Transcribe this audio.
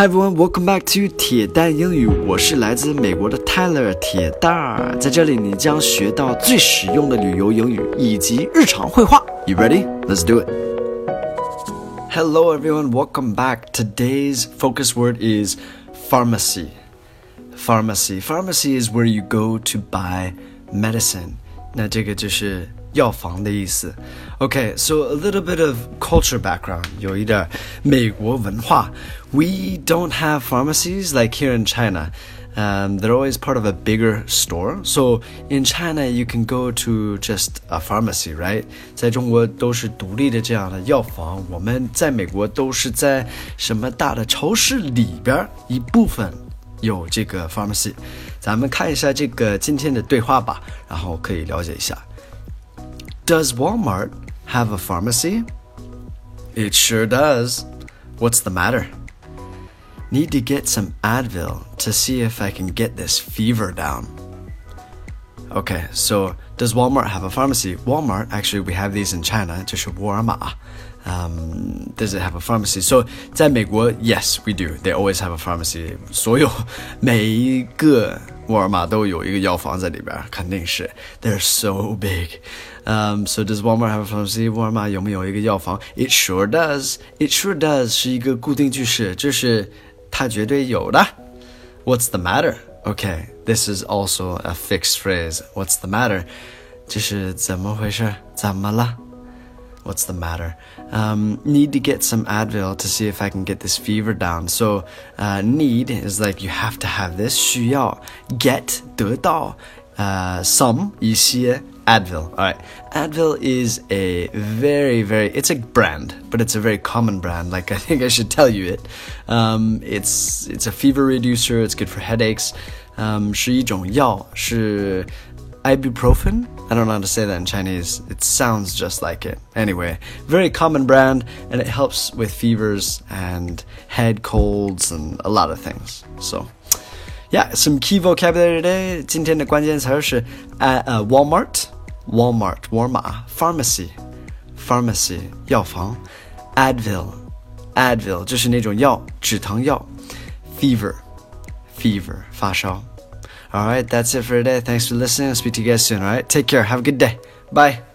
Hi everyone, welcome back to 铁蛋英语。我是来自美国的 Tyler 铁蛋儿，在这里你将学到最实用的旅游英语以及日常会话。You ready? Let's do it. Hello everyone, welcome back. Today's focus word is pharmacy. Pharmacy. Pharmacy is where you go to buy medicine. 那这个就是药房的意思。Okay, so a little bit of culture background，有一点美国文化。We don't have pharmacies like here in China. Um, they're always part of a bigger store. So in China, you can go to just a pharmacy, right? 在中国都是独立的这样的药房。我们在美国都是在什么大的超市里边一部分有这个 pharmacy。咱们看一下这个今天的对话吧，然后可以了解一下。 Does Walmart have a pharmacy? It sure does. What's the matter? Need to get some Advil to see if I can get this fever down. Okay, so does Walmart have a pharmacy? Walmart, actually, we have these in China, 就是沃尔玛。um, does it have a pharmacy? So 在美国, yes, we do. They always have a pharmacy. 所有每一个沃尔玛都有一个药房在里边，肯定是。They're so big. Um, so does Walmart have a pharmacy? 沃尔玛有没有一个药房？It sure does. It sure does 是一个固定句式，就是它绝对有的。What's the matter? Okay, this is also a fixed phrase. What's the matter? 就是怎么回事？怎么了？What's the matter? Um, need to get some Advil to see if I can get this fever down. So, uh, need is like you have to have this. 需要 get 得到 uh, some 一些 Advil. All right. Advil is a very, very, it's a brand, but it's a very common brand. Like, I think I should tell you it. Um, it's, it's a fever reducer. It's good for headaches. Um, 是一种药，是 ibuprofen. I don't know how to say that in Chinese. It sounds just like it. Anyway, very common brand, and it helps with fevers and head colds and a lot of things. So, yeah, some key vocabulary today. 今天的关键词是 at uh, Walmart. Walmart, Walmart, pharmacy, pharmacy 药房，Advil, Advil 就是那种药，止疼药，fever, fever 发烧。all right, that's it for today. Thanks for listening. I'll speak to you guys soon. All right, take care. Have a good day. Bye.